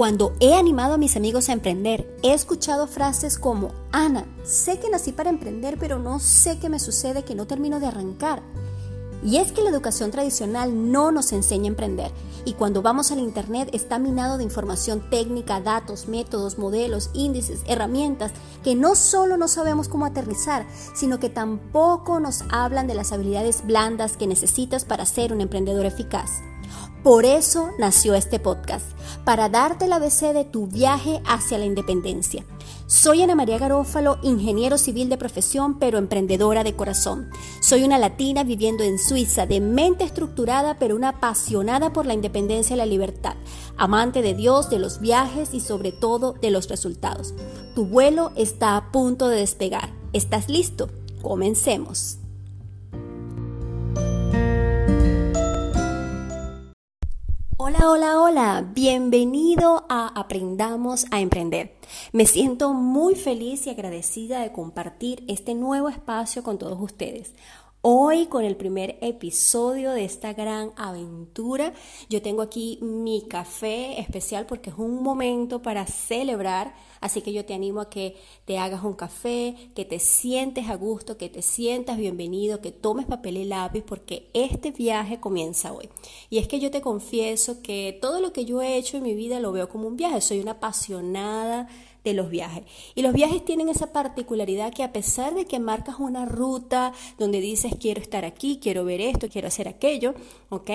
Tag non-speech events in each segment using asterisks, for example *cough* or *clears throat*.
Cuando he animado a mis amigos a emprender, he escuchado frases como, Ana, sé que nací para emprender, pero no sé qué me sucede que no termino de arrancar. Y es que la educación tradicional no nos enseña a emprender. Y cuando vamos al Internet está minado de información técnica, datos, métodos, modelos, índices, herramientas que no solo no sabemos cómo aterrizar, sino que tampoco nos hablan de las habilidades blandas que necesitas para ser un emprendedor eficaz. Por eso nació este podcast, para darte la ABC de tu viaje hacia la independencia. Soy Ana María Garófalo, ingeniero civil de profesión, pero emprendedora de corazón. Soy una latina viviendo en Suiza, de mente estructurada, pero una apasionada por la independencia y la libertad, amante de Dios, de los viajes y sobre todo de los resultados. Tu vuelo está a punto de despegar. ¿Estás listo? Comencemos. Hola, hola, hola, bienvenido a Aprendamos a Emprender. Me siento muy feliz y agradecida de compartir este nuevo espacio con todos ustedes. Hoy con el primer episodio de esta gran aventura, yo tengo aquí mi café especial porque es un momento para celebrar, así que yo te animo a que te hagas un café, que te sientes a gusto, que te sientas bienvenido, que tomes papel y lápiz porque este viaje comienza hoy. Y es que yo te confieso que todo lo que yo he hecho en mi vida lo veo como un viaje, soy una apasionada de los viajes. Y los viajes tienen esa particularidad que a pesar de que marcas una ruta donde dices quiero estar aquí, quiero ver esto, quiero hacer aquello, ¿ok?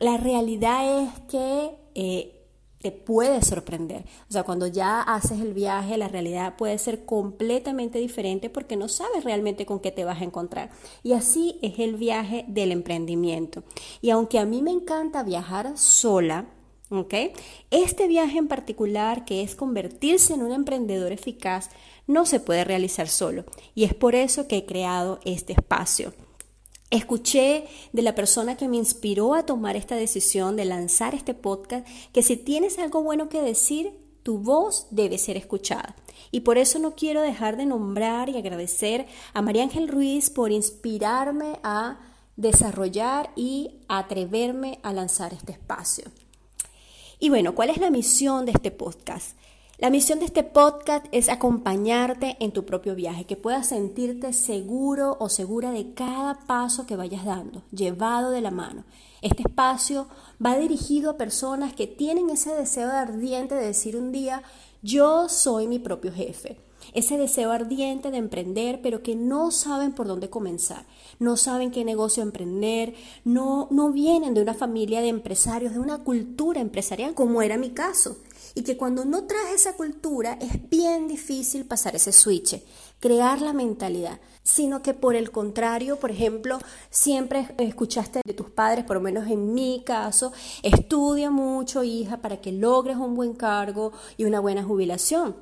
La realidad es que... Eh, te puede sorprender. O sea, cuando ya haces el viaje, la realidad puede ser completamente diferente porque no sabes realmente con qué te vas a encontrar. Y así es el viaje del emprendimiento. Y aunque a mí me encanta viajar sola, este viaje en particular, que es convertirse en un emprendedor eficaz, no se puede realizar solo y es por eso que he creado este espacio. Escuché de la persona que me inspiró a tomar esta decisión de lanzar este podcast que si tienes algo bueno que decir, tu voz debe ser escuchada. Y por eso no quiero dejar de nombrar y agradecer a María Ángel Ruiz por inspirarme a desarrollar y atreverme a lanzar este espacio. Y bueno, ¿cuál es la misión de este podcast? La misión de este podcast es acompañarte en tu propio viaje, que puedas sentirte seguro o segura de cada paso que vayas dando, llevado de la mano. Este espacio va dirigido a personas que tienen ese deseo ardiente de decir un día, yo soy mi propio jefe ese deseo ardiente de emprender, pero que no saben por dónde comenzar, no saben qué negocio emprender, no, no vienen de una familia de empresarios, de una cultura empresarial, como era mi caso. Y que cuando no traes esa cultura es bien difícil pasar ese switch, crear la mentalidad, sino que por el contrario, por ejemplo, siempre escuchaste de tus padres, por lo menos en mi caso, estudia mucho, hija, para que logres un buen cargo y una buena jubilación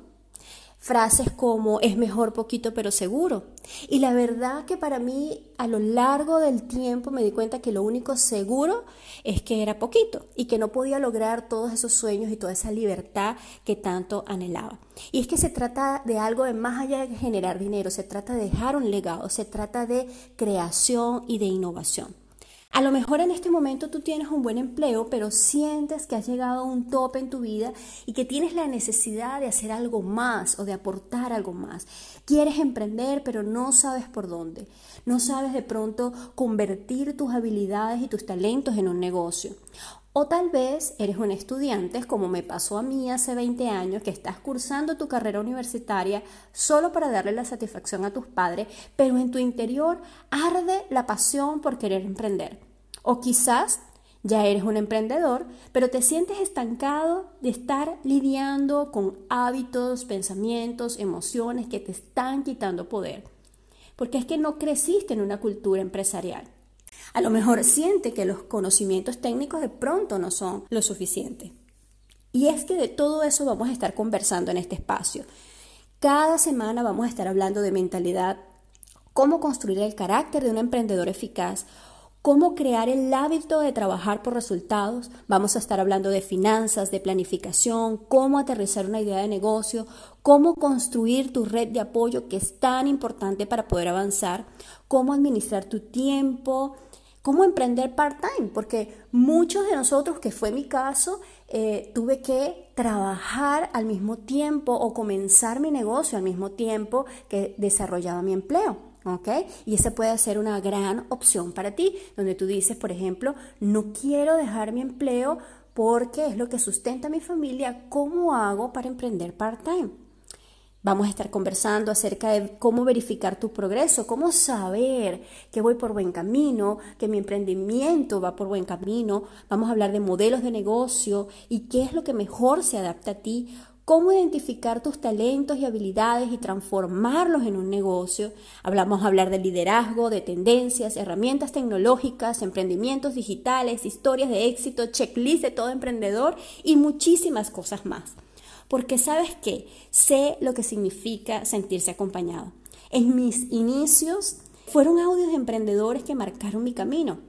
frases como es mejor poquito pero seguro. Y la verdad que para mí a lo largo del tiempo me di cuenta que lo único seguro es que era poquito y que no podía lograr todos esos sueños y toda esa libertad que tanto anhelaba. Y es que se trata de algo de más allá de generar dinero, se trata de dejar un legado, se trata de creación y de innovación. A lo mejor en este momento tú tienes un buen empleo, pero sientes que has llegado a un tope en tu vida y que tienes la necesidad de hacer algo más o de aportar algo más. Quieres emprender, pero no sabes por dónde. No sabes de pronto convertir tus habilidades y tus talentos en un negocio. O tal vez eres un estudiante, como me pasó a mí hace 20 años, que estás cursando tu carrera universitaria solo para darle la satisfacción a tus padres, pero en tu interior arde la pasión por querer emprender. O quizás ya eres un emprendedor, pero te sientes estancado de estar lidiando con hábitos, pensamientos, emociones que te están quitando poder. Porque es que no creciste en una cultura empresarial. A lo mejor siente que los conocimientos técnicos de pronto no son lo suficiente. Y es que de todo eso vamos a estar conversando en este espacio. Cada semana vamos a estar hablando de mentalidad, cómo construir el carácter de un emprendedor eficaz, cómo crear el hábito de trabajar por resultados. Vamos a estar hablando de finanzas, de planificación, cómo aterrizar una idea de negocio, cómo construir tu red de apoyo que es tan importante para poder avanzar, cómo administrar tu tiempo, ¿Cómo emprender part-time? Porque muchos de nosotros, que fue mi caso, eh, tuve que trabajar al mismo tiempo o comenzar mi negocio al mismo tiempo que desarrollaba mi empleo. ¿ok? Y esa puede ser una gran opción para ti, donde tú dices, por ejemplo, no quiero dejar mi empleo porque es lo que sustenta a mi familia, ¿cómo hago para emprender part-time? Vamos a estar conversando acerca de cómo verificar tu progreso, cómo saber que voy por buen camino, que mi emprendimiento va por buen camino. Vamos a hablar de modelos de negocio y qué es lo que mejor se adapta a ti, cómo identificar tus talentos y habilidades y transformarlos en un negocio. Hablamos a hablar de liderazgo, de tendencias, herramientas tecnológicas, emprendimientos digitales, historias de éxito, checklist de todo emprendedor y muchísimas cosas más porque sabes que sé lo que significa sentirse acompañado. En mis inicios fueron audios de emprendedores que marcaron mi camino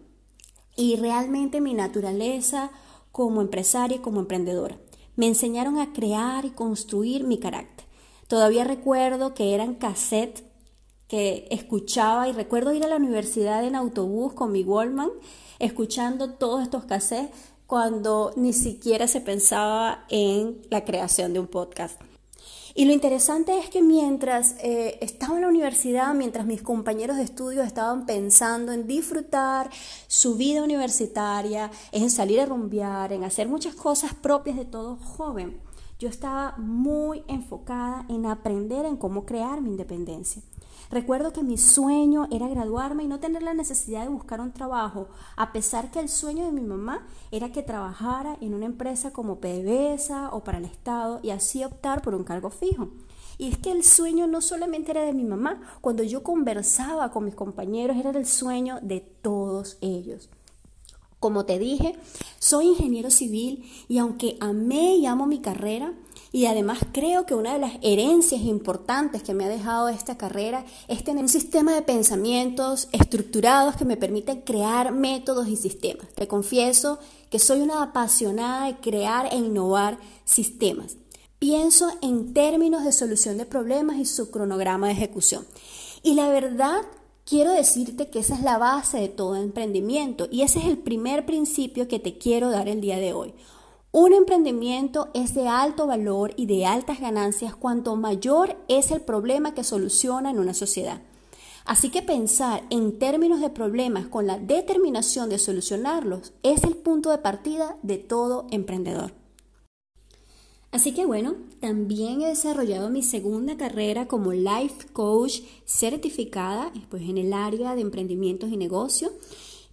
y realmente mi naturaleza como empresaria y como emprendedora. Me enseñaron a crear y construir mi carácter. Todavía recuerdo que eran cassettes que escuchaba y recuerdo ir a la universidad en autobús con mi Wallman escuchando todos estos cassettes cuando ni siquiera se pensaba en la creación de un podcast. Y lo interesante es que mientras eh, estaba en la universidad, mientras mis compañeros de estudio estaban pensando en disfrutar su vida universitaria, en salir a rumbear, en hacer muchas cosas propias de todo joven, yo estaba muy enfocada en aprender en cómo crear mi independencia. Recuerdo que mi sueño era graduarme y no tener la necesidad de buscar un trabajo, a pesar que el sueño de mi mamá era que trabajara en una empresa como PDVSA o para el Estado y así optar por un cargo fijo. Y es que el sueño no solamente era de mi mamá, cuando yo conversaba con mis compañeros era el sueño de todos ellos. Como te dije, soy ingeniero civil y aunque amé y amo mi carrera, y además creo que una de las herencias importantes que me ha dejado esta carrera es tener un sistema de pensamientos estructurados que me permiten crear métodos y sistemas. Te confieso que soy una apasionada de crear e innovar sistemas. Pienso en términos de solución de problemas y su cronograma de ejecución. Y la verdad quiero decirte que esa es la base de todo emprendimiento y ese es el primer principio que te quiero dar el día de hoy. Un emprendimiento es de alto valor y de altas ganancias cuanto mayor es el problema que soluciona en una sociedad. Así que pensar en términos de problemas con la determinación de solucionarlos es el punto de partida de todo emprendedor. Así que bueno, también he desarrollado mi segunda carrera como Life Coach certificada pues, en el área de emprendimientos y negocios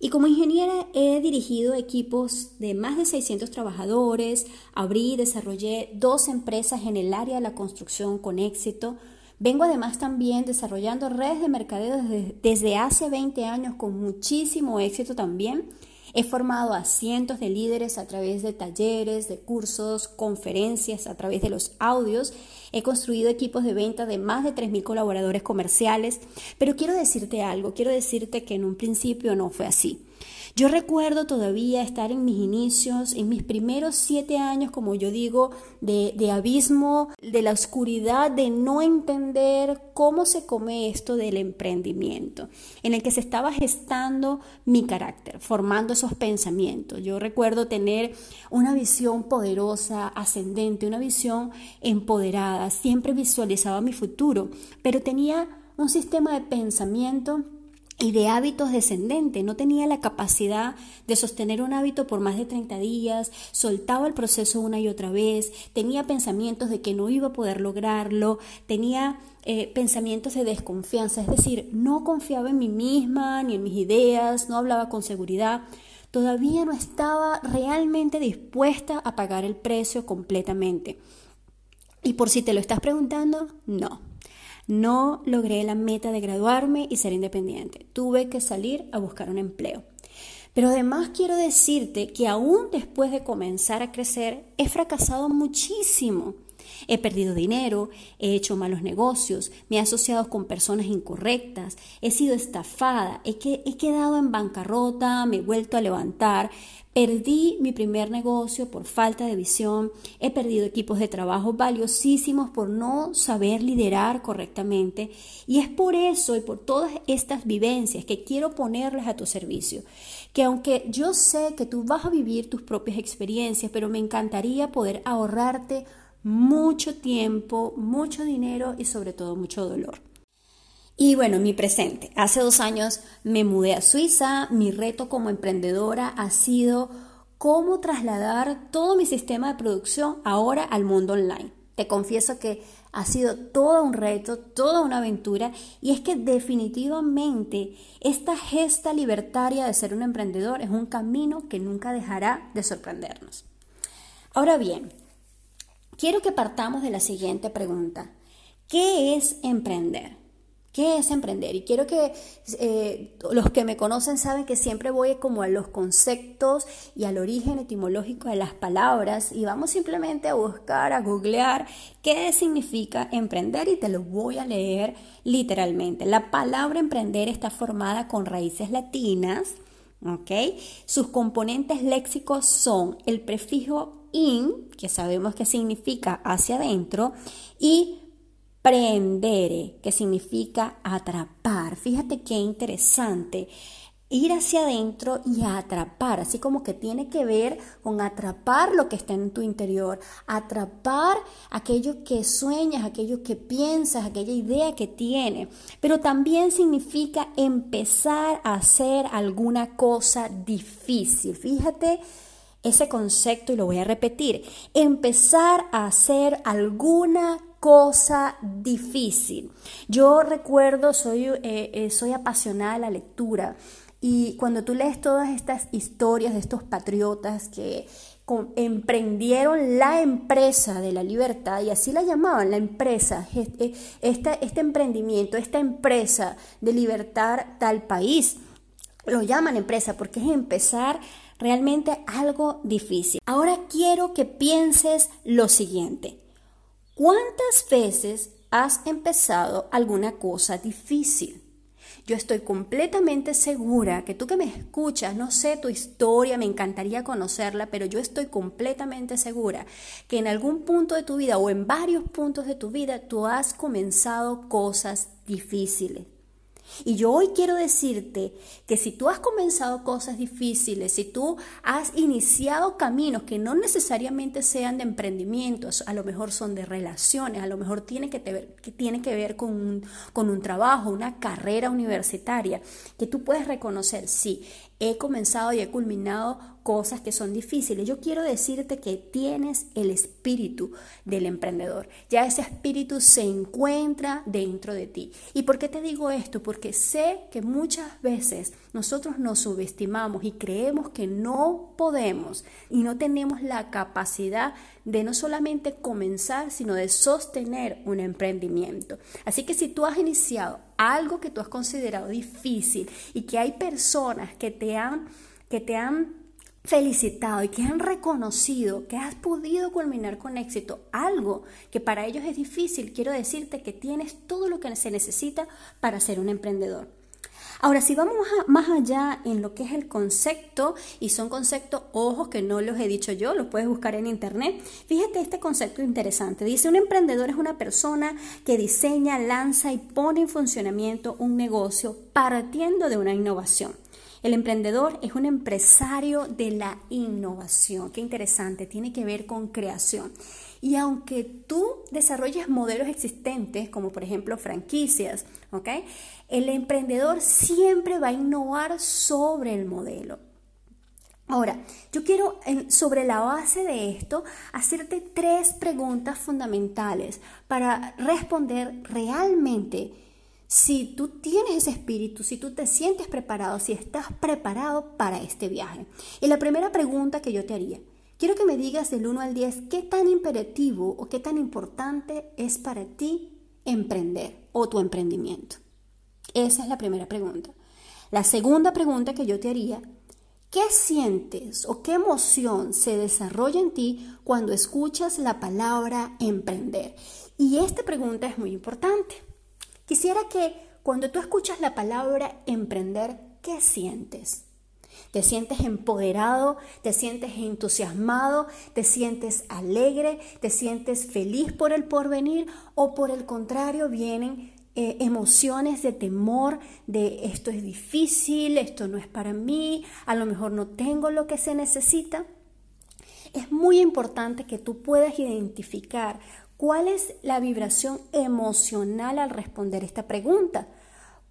y como ingeniera he dirigido equipos de más de 600 trabajadores, abrí y desarrollé dos empresas en el área de la construcción con éxito. Vengo además también desarrollando redes de mercadeo desde, desde hace 20 años con muchísimo éxito también. He formado a cientos de líderes a través de talleres, de cursos, conferencias, a través de los audios. He construido equipos de venta de más de 3.000 colaboradores comerciales. Pero quiero decirte algo, quiero decirte que en un principio no fue así. Yo recuerdo todavía estar en mis inicios, en mis primeros siete años, como yo digo, de, de, abismo, de la oscuridad, de no entender cómo se come esto del emprendimiento, en el que se estaba gestando mi carácter, formando esos pensamientos. Yo recuerdo tener una visión poderosa, ascendente, una visión empoderada, siempre visualizaba mi futuro, pero tenía un sistema de pensamiento y de hábitos descendentes. No tenía la capacidad de sostener un hábito por más de 30 días, soltaba el proceso una y otra vez, tenía pensamientos de que no iba a poder lograrlo, tenía eh, pensamientos de desconfianza, es decir, no confiaba en mí misma ni en mis ideas, no hablaba con seguridad. Todavía no estaba realmente dispuesta a pagar el precio completamente. Y por si te lo estás preguntando, no, no logré la meta de graduarme y ser independiente. Tuve que salir a buscar un empleo. Pero además quiero decirte que aún después de comenzar a crecer, he fracasado muchísimo. He perdido dinero, he hecho malos negocios, me he asociado con personas incorrectas, he sido estafada, he, he quedado en bancarrota, me he vuelto a levantar, Perdí mi primer negocio por falta de visión, he perdido equipos de trabajo valiosísimos por no saber liderar correctamente y es por eso y por todas estas vivencias que quiero ponerles a tu servicio. Que aunque yo sé que tú vas a vivir tus propias experiencias, pero me encantaría poder ahorrarte mucho tiempo, mucho dinero y sobre todo mucho dolor. Y bueno, mi presente. Hace dos años me mudé a Suiza. Mi reto como emprendedora ha sido cómo trasladar todo mi sistema de producción ahora al mundo online. Te confieso que ha sido todo un reto, toda una aventura y es que definitivamente esta gesta libertaria de ser un emprendedor es un camino que nunca dejará de sorprendernos. Ahora bien, quiero que partamos de la siguiente pregunta. ¿Qué es emprender? ¿Qué es emprender? Y quiero que eh, los que me conocen saben que siempre voy como a los conceptos y al origen etimológico de las palabras y vamos simplemente a buscar, a googlear qué significa emprender y te lo voy a leer literalmente. La palabra emprender está formada con raíces latinas, ¿ok? Sus componentes léxicos son el prefijo in, que sabemos que significa hacia adentro, y prendere, que significa atrapar. Fíjate qué interesante. Ir hacia adentro y atrapar, así como que tiene que ver con atrapar lo que está en tu interior, atrapar aquello que sueñas, aquello que piensas, aquella idea que tienes. Pero también significa empezar a hacer alguna cosa difícil. Fíjate ese concepto y lo voy a repetir. Empezar a hacer alguna cosa difícil. Yo recuerdo, soy, eh, eh, soy apasionada de la lectura y cuando tú lees todas estas historias de estos patriotas que emprendieron la empresa de la libertad, y así la llamaban, la empresa, este, este emprendimiento, esta empresa de libertar tal país, lo llaman empresa porque es empezar realmente algo difícil. Ahora quiero que pienses lo siguiente. ¿Cuántas veces has empezado alguna cosa difícil? Yo estoy completamente segura que tú que me escuchas, no sé tu historia, me encantaría conocerla, pero yo estoy completamente segura que en algún punto de tu vida o en varios puntos de tu vida tú has comenzado cosas difíciles. Y yo hoy quiero decirte que si tú has comenzado cosas difíciles, si tú has iniciado caminos que no necesariamente sean de emprendimientos, a lo mejor son de relaciones, a lo mejor tiene que, ver, tiene que ver con un, con un trabajo, una carrera universitaria, que tú puedes reconocer, sí, he comenzado y he culminado cosas que son difíciles. Yo quiero decirte que tienes el espíritu del emprendedor. Ya ese espíritu se encuentra dentro de ti. ¿Y por qué te digo esto? Porque sé que muchas veces nosotros nos subestimamos y creemos que no podemos y no tenemos la capacidad de no solamente comenzar, sino de sostener un emprendimiento. Así que si tú has iniciado algo que tú has considerado difícil y que hay personas que te han, que te han felicitado y que han reconocido que has podido culminar con éxito algo que para ellos es difícil, quiero decirte que tienes todo lo que se necesita para ser un emprendedor. Ahora, si vamos más allá en lo que es el concepto, y son conceptos, ojos que no los he dicho yo, los puedes buscar en internet, fíjate este concepto interesante. Dice, un emprendedor es una persona que diseña, lanza y pone en funcionamiento un negocio partiendo de una innovación. El emprendedor es un empresario de la innovación. Qué interesante, tiene que ver con creación. Y aunque tú desarrolles modelos existentes, como por ejemplo franquicias, ¿ok? El emprendedor siempre va a innovar sobre el modelo. Ahora, yo quiero, sobre la base de esto, hacerte tres preguntas fundamentales para responder realmente si tú tienes ese espíritu, si tú te sientes preparado, si estás preparado para este viaje. Y la primera pregunta que yo te haría, Quiero que me digas del 1 al 10 qué tan imperativo o qué tan importante es para ti emprender o tu emprendimiento. Esa es la primera pregunta. La segunda pregunta que yo te haría, ¿qué sientes o qué emoción se desarrolla en ti cuando escuchas la palabra emprender? Y esta pregunta es muy importante. Quisiera que cuando tú escuchas la palabra emprender, ¿qué sientes? Te sientes empoderado, te sientes entusiasmado, te sientes alegre, te sientes feliz por el porvenir o por el contrario vienen eh, emociones de temor, de esto es difícil, esto no es para mí, a lo mejor no tengo lo que se necesita. Es muy importante que tú puedas identificar cuál es la vibración emocional al responder esta pregunta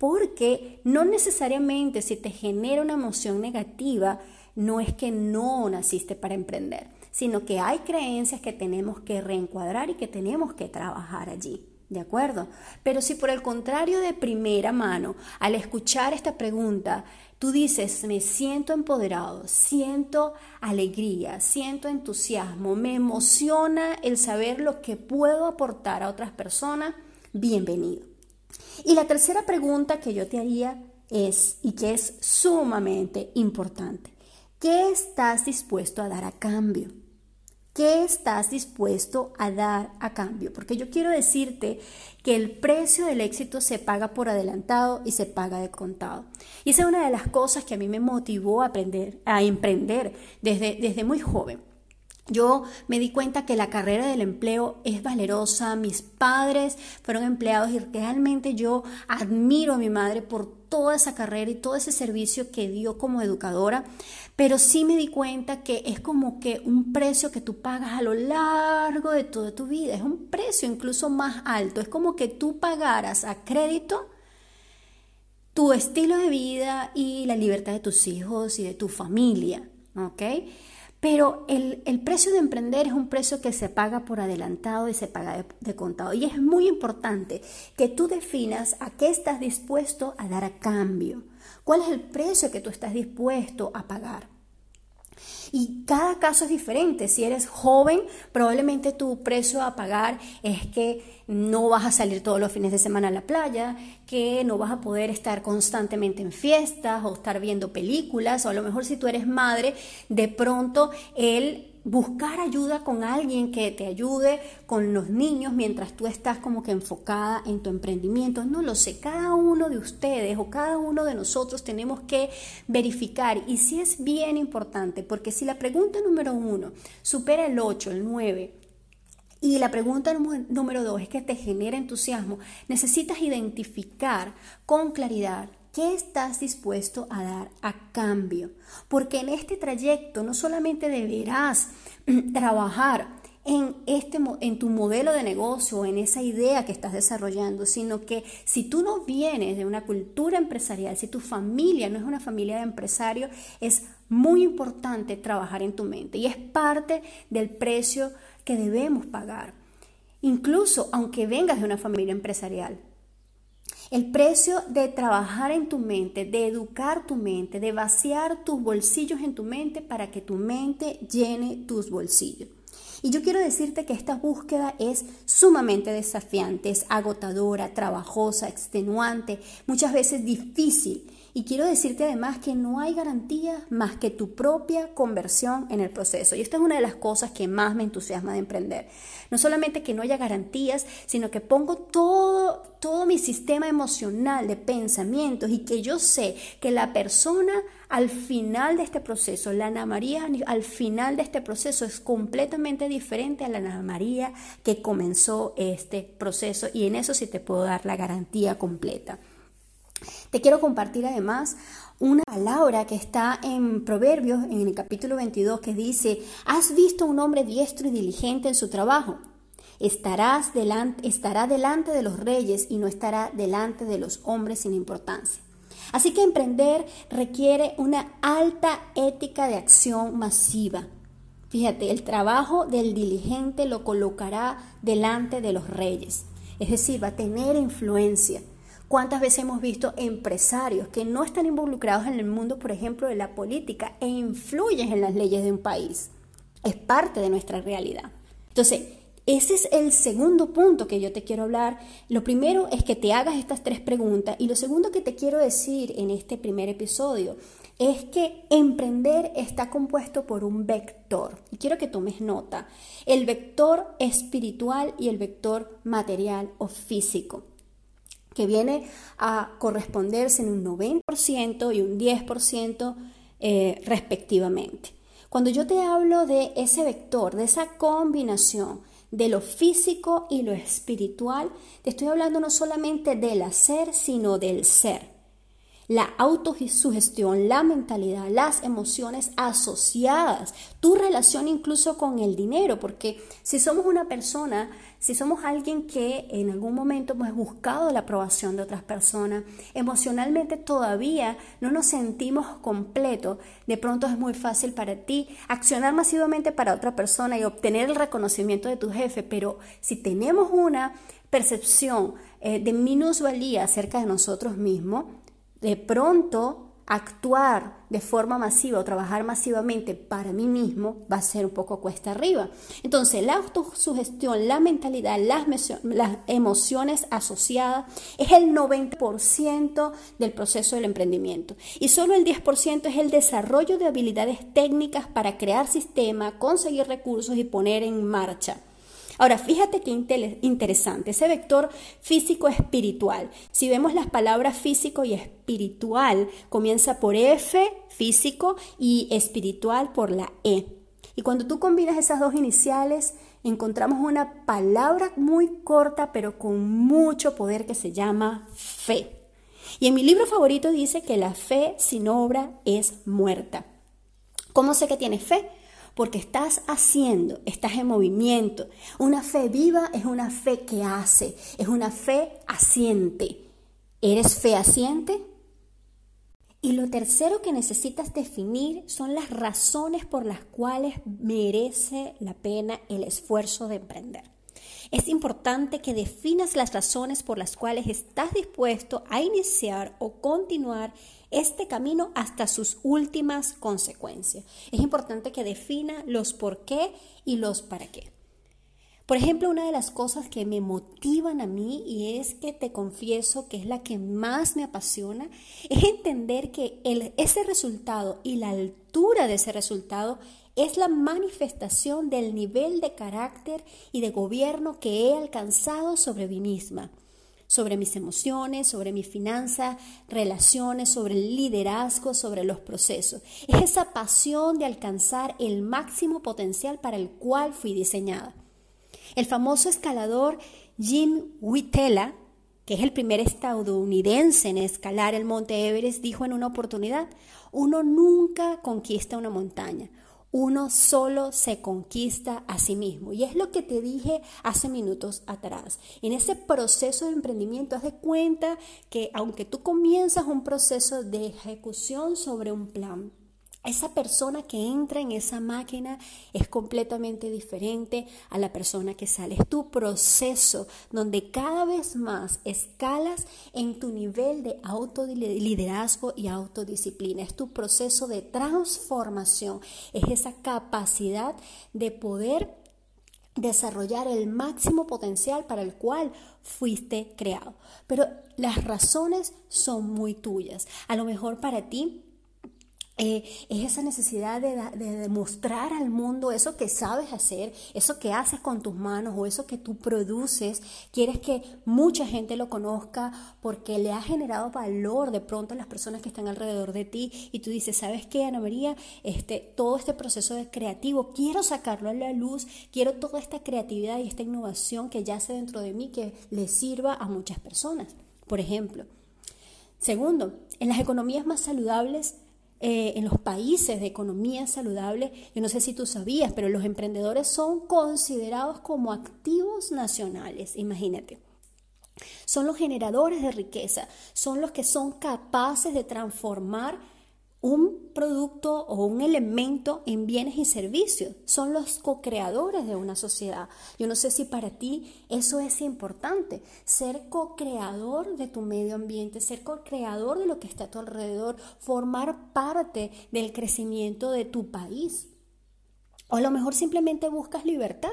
porque no necesariamente si te genera una emoción negativa, no es que no naciste para emprender, sino que hay creencias que tenemos que reencuadrar y que tenemos que trabajar allí. ¿De acuerdo? Pero si por el contrario de primera mano, al escuchar esta pregunta, tú dices, me siento empoderado, siento alegría, siento entusiasmo, me emociona el saber lo que puedo aportar a otras personas, bienvenido. Y la tercera pregunta que yo te haría es, y que es sumamente importante, ¿qué estás dispuesto a dar a cambio? ¿Qué estás dispuesto a dar a cambio? Porque yo quiero decirte que el precio del éxito se paga por adelantado y se paga de contado. Y esa es una de las cosas que a mí me motivó a aprender, a emprender desde, desde muy joven. Yo me di cuenta que la carrera del empleo es valerosa, mis padres fueron empleados y realmente yo admiro a mi madre por toda esa carrera y todo ese servicio que dio como educadora, pero sí me di cuenta que es como que un precio que tú pagas a lo largo de toda tu vida, es un precio incluso más alto, es como que tú pagaras a crédito tu estilo de vida y la libertad de tus hijos y de tu familia, ¿ok? Pero el, precio de emprender es un precio que se paga por adelantado y se paga de, contado. Y es muy importante que tú definas a qué estás dispuesto a dar a cambio. ¿Cuál es el precio que tú estás dispuesto a pagar? Y cada caso es diferente. Si eres joven, probablemente tu precio a pagar es que no vas a salir todos los fines de semana a la playa, que no vas a poder estar constantemente en fiestas o estar viendo películas, o a lo mejor si tú eres madre, de pronto el buscar ayuda con alguien que te ayude con los niños mientras tú estás como que enfocada en tu emprendimiento. No lo sé, cada uno de ustedes o cada uno de nosotros tenemos que verificar y si es bien importante, porque si la pregunta número uno supera el 8, el 9, y la pregunta número dos es que te genera entusiasmo. Necesitas identificar con claridad ¿Qué estás dispuesto a dar a cambio? Porque en este trayecto no solamente deberás *clears throat* trabajar en, este, en tu modelo de negocio, en esa idea que estás desarrollando, sino que si tú no vienes de una cultura empresarial, si tu familia no es una familia de empresarios, es muy importante trabajar en tu mente y es parte del precio que debemos pagar. Incluso aunque vengas de una familia empresarial, el precio de trabajar en tu mente, de educar tu mente, de vaciar tus bolsillos en tu mente para que tu mente llene tus bolsillos. Y yo quiero decirte que esta búsqueda es sumamente desafiante, es agotadora, trabajosa, extenuante, muchas veces difícil. Y quiero decirte además que no hay garantía más que tu propia conversión en el proceso. Y esta es una de las cosas que más me entusiasma de emprender. No solamente que no haya garantías, sino que pongo todo, todo mi sistema emocional de pensamientos y que yo sé que la persona al final de este proceso, la Ana María al final de este proceso es completamente diferente a la Ana María que comenzó este proceso y en eso sí te puedo dar la garantía completa. Te quiero compartir además una palabra que está en Proverbios, en el capítulo 22, que dice, ¿has visto un hombre diestro y diligente en su trabajo? Estarás delante, estará delante de los reyes y no estará delante de los hombres sin importancia. Así que emprender requiere una alta ética de acción masiva. Fíjate, el trabajo del diligente lo colocará delante de los reyes, es decir, va a tener influencia. ¿Cuántas veces hemos visto empresarios que no están involucrados en el mundo, por ejemplo, de la política e influyen en las leyes de un país? Es parte de nuestra realidad. Entonces, ese es el segundo punto que yo te quiero hablar. Lo primero es que te hagas estas tres preguntas y lo segundo que te quiero decir en este primer episodio es que emprender está compuesto por un vector. Y quiero que tomes nota. El vector espiritual y el vector material o físico que viene a corresponderse en un 90% y un 10% eh, respectivamente. Cuando yo te hablo de ese vector, de esa combinación de lo físico y lo espiritual, te estoy hablando no solamente del hacer, sino del ser la autosugestión, la mentalidad, las emociones asociadas, tu relación incluso con el dinero, porque si somos una persona, si somos alguien que en algún momento hemos buscado la aprobación de otras personas, emocionalmente todavía no nos sentimos completos, de pronto es muy fácil para ti accionar masivamente para otra persona y obtener el reconocimiento de tu jefe, pero si tenemos una percepción eh, de minusvalía acerca de nosotros mismos, de pronto actuar de forma masiva o trabajar masivamente para mí mismo va a ser un poco cuesta arriba. Entonces, la autosugestión, la mentalidad, las, las emociones asociadas es el 90% del proceso del emprendimiento y solo el 10% es el desarrollo de habilidades técnicas para crear sistemas, conseguir recursos y poner en marcha. Ahora, fíjate qué interesante, ese vector físico-espiritual. Si vemos las palabras físico y espiritual, comienza por F, físico, y espiritual por la E. Y cuando tú combinas esas dos iniciales, encontramos una palabra muy corta, pero con mucho poder que se llama fe. Y en mi libro favorito dice que la fe sin obra es muerta. ¿Cómo sé que tienes fe? Porque estás haciendo, estás en movimiento. Una fe viva es una fe que hace, es una fe asiente. ¿Eres fehaciente? Y lo tercero que necesitas definir son las razones por las cuales merece la pena el esfuerzo de emprender. Es importante que definas las razones por las cuales estás dispuesto a iniciar o continuar este camino hasta sus últimas consecuencias. Es importante que defina los por qué y los para qué. Por ejemplo, una de las cosas que me motivan a mí y es que te confieso que es la que más me apasiona, es entender que ese resultado y la altura de ese resultado es la manifestación del nivel de carácter y de gobierno que he alcanzado sobre mí misma sobre mis emociones, sobre mi finanza, relaciones, sobre el liderazgo, sobre los procesos. Es esa pasión de alcanzar el máximo potencial para el cual fui diseñada. El famoso escalador Jim Whitela, que es el primer estadounidense en escalar el monte Everest, dijo en una oportunidad, uno nunca conquista una montaña, uno solo se conquista a sí mismo. Y es lo que te dije hace minutos atrás. En ese proceso de emprendimiento, haz de cuenta que aunque tú comienzas un proceso de ejecución sobre un plan, esa persona que entra en esa máquina es completamente diferente a la persona que sale. Es tu proceso donde cada vez más escalas en tu nivel de autoliderazgo y autodisciplina. Es tu proceso de transformación. Es esa capacidad de poder desarrollar el máximo potencial para el cual fuiste creado. Pero las razones son muy tuyas. A lo mejor para ti eh, es esa necesidad de, demostrar al mundo eso que sabes hacer, eso que haces con tus manos o eso que tú produces. Quieres que mucha gente lo conozca porque le ha generado valor de pronto a las personas que están alrededor de ti y tú dices, ¿sabes qué, Ana María? Este, todo este proceso de creativo, quiero sacarlo a la luz, quiero toda esta creatividad y esta innovación que yace dentro de mí que le sirva a muchas personas, por ejemplo. Segundo, en las economías más saludables, eh, en los países de economía saludable, yo no sé si tú sabías, pero los emprendedores son considerados como activos nacionales, imagínate. Son los generadores de riqueza, son los que son capaces de transformar un producto o un elemento en bienes y servicios. Son los co-creadores de una sociedad. Yo no sé si para ti eso es importante, ser co-creador de tu medio ambiente, ser co-creador de lo que está a tu alrededor, formar parte del crecimiento de tu país. O a lo mejor simplemente buscas libertad.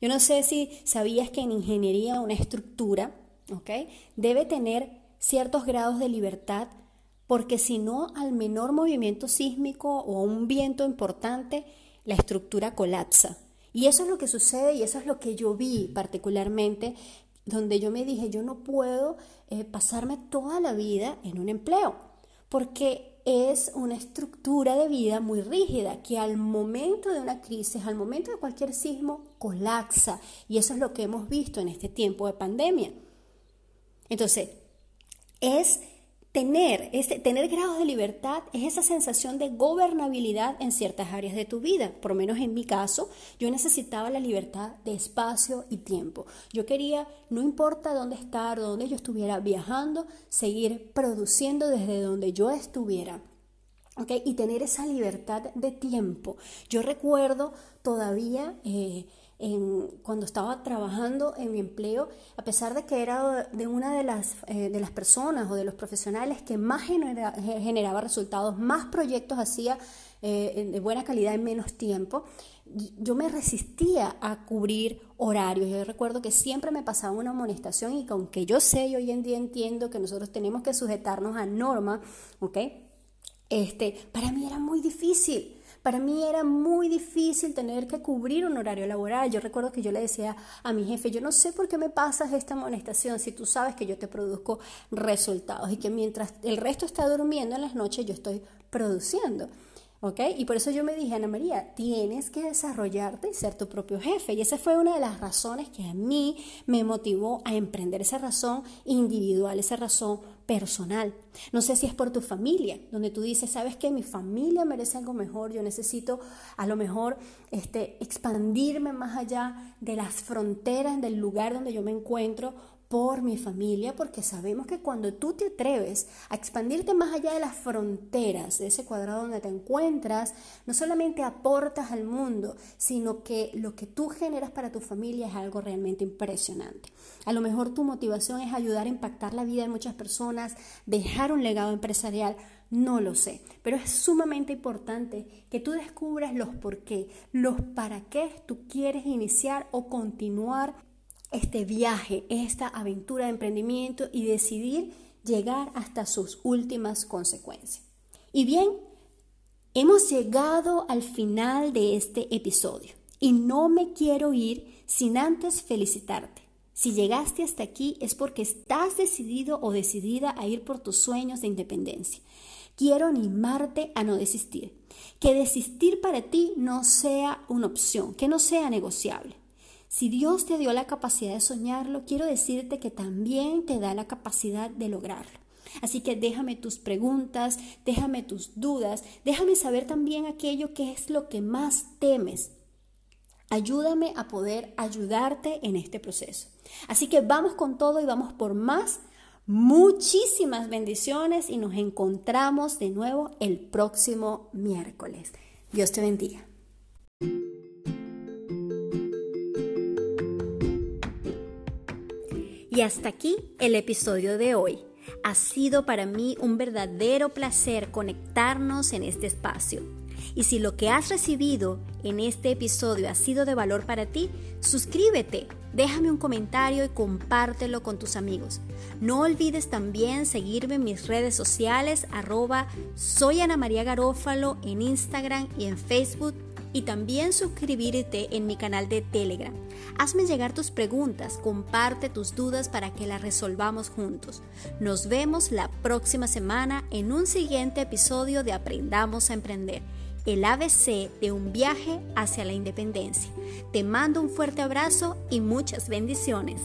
Yo no sé si sabías que en ingeniería una estructura, ¿ok? Debe tener ciertos grados de libertad porque si no, al menor movimiento sísmico o un viento importante, la estructura colapsa. Y eso es lo que sucede y eso es lo que yo vi particularmente, donde yo me dije, yo no puedo eh, pasarme toda la vida en un empleo, porque es una estructura de vida muy rígida que al momento de una crisis, al momento de cualquier sismo, colapsa. Y eso es lo que hemos visto en este tiempo de pandemia. Entonces, es tener, ese, tener grados de libertad es esa sensación de gobernabilidad en ciertas áreas de tu vida. Por lo menos en mi caso, yo necesitaba la libertad de espacio y tiempo. Yo quería, no importa dónde estar, dónde yo estuviera viajando, seguir produciendo desde donde yo estuviera. ¿okay? Y tener esa libertad de tiempo. Yo recuerdo todavía... Eh, cuando estaba trabajando en mi empleo, a pesar de que era de una de las, eh, de las personas o de los profesionales que más generaba resultados, más proyectos hacía eh, de buena calidad en menos tiempo, yo me resistía a cubrir horarios. Yo recuerdo que siempre me pasaba una amonestación y aunque yo sé y hoy en día entiendo que nosotros tenemos que sujetarnos a normas, ¿ok? Este, para mí era muy difícil. Para mí era muy difícil tener que cubrir un horario laboral. Yo recuerdo que yo le decía a mi jefe, yo no sé por qué me pasas esta amonestación si tú sabes que yo te produzco resultados y que mientras el resto está durmiendo en las noches yo estoy produciendo. ¿Ok? Y por eso yo me dije, Ana María, tienes que desarrollarte y ser tu propio jefe. Y esa fue una de las razones que a mí me motivó a emprender esa razón individual, esa razón personal. No sé si es por tu familia, donde tú dices, sabes que mi familia merece algo mejor, yo necesito a lo mejor este, expandirme más allá de las fronteras del lugar donde yo me encuentro por mi familia, porque sabemos que cuando tú te atreves a expandirte más allá de las fronteras de ese cuadrado donde te encuentras, no solamente aportas al mundo, sino que lo que tú generas para tu familia es algo realmente impresionante. A lo mejor tu motivación es ayudar a impactar la vida de muchas personas, dejar un legado empresarial, no lo sé, pero es sumamente importante que tú descubras los por qué, los para qué tú quieres iniciar o continuar este viaje, esta aventura de emprendimiento y decidir llegar hasta sus últimas consecuencias. Y bien, hemos llegado al final de este episodio y no me quiero ir sin antes felicitarte. Si llegaste hasta aquí es porque estás decidido o decidida a ir por tus sueños de independencia. Quiero animarte a no desistir, que desistir para ti no sea una opción, que no sea negociable. Si Dios te dio la capacidad de soñarlo, quiero decirte que también te da la capacidad de lograrlo. Así que déjame tus preguntas, déjame tus dudas, déjame saber también aquello que es lo que más temes. Ayúdame a poder ayudarte en este proceso. Así que vamos con todo y vamos por más. Muchísimas bendiciones y nos encontramos de nuevo el próximo miércoles. Dios te bendiga. Y hasta aquí el episodio de hoy. Ha sido para mí un verdadero placer conectarnos en este espacio. Y si lo que has recibido en este episodio ha sido de valor para ti, suscríbete, déjame un comentario y compártelo con tus amigos. No olvides también seguirme en mis redes sociales, arroba soy Ana María Garófalo en Instagram y en Facebook y también suscribirte en mi canal de Telegram. Hazme llegar tus preguntas, comparte tus dudas para que las resolvamos juntos. Nos vemos la próxima semana en un siguiente episodio de Aprendamos a Emprender, el ABC de un viaje hacia la independencia. Te mando un fuerte abrazo y muchas bendiciones.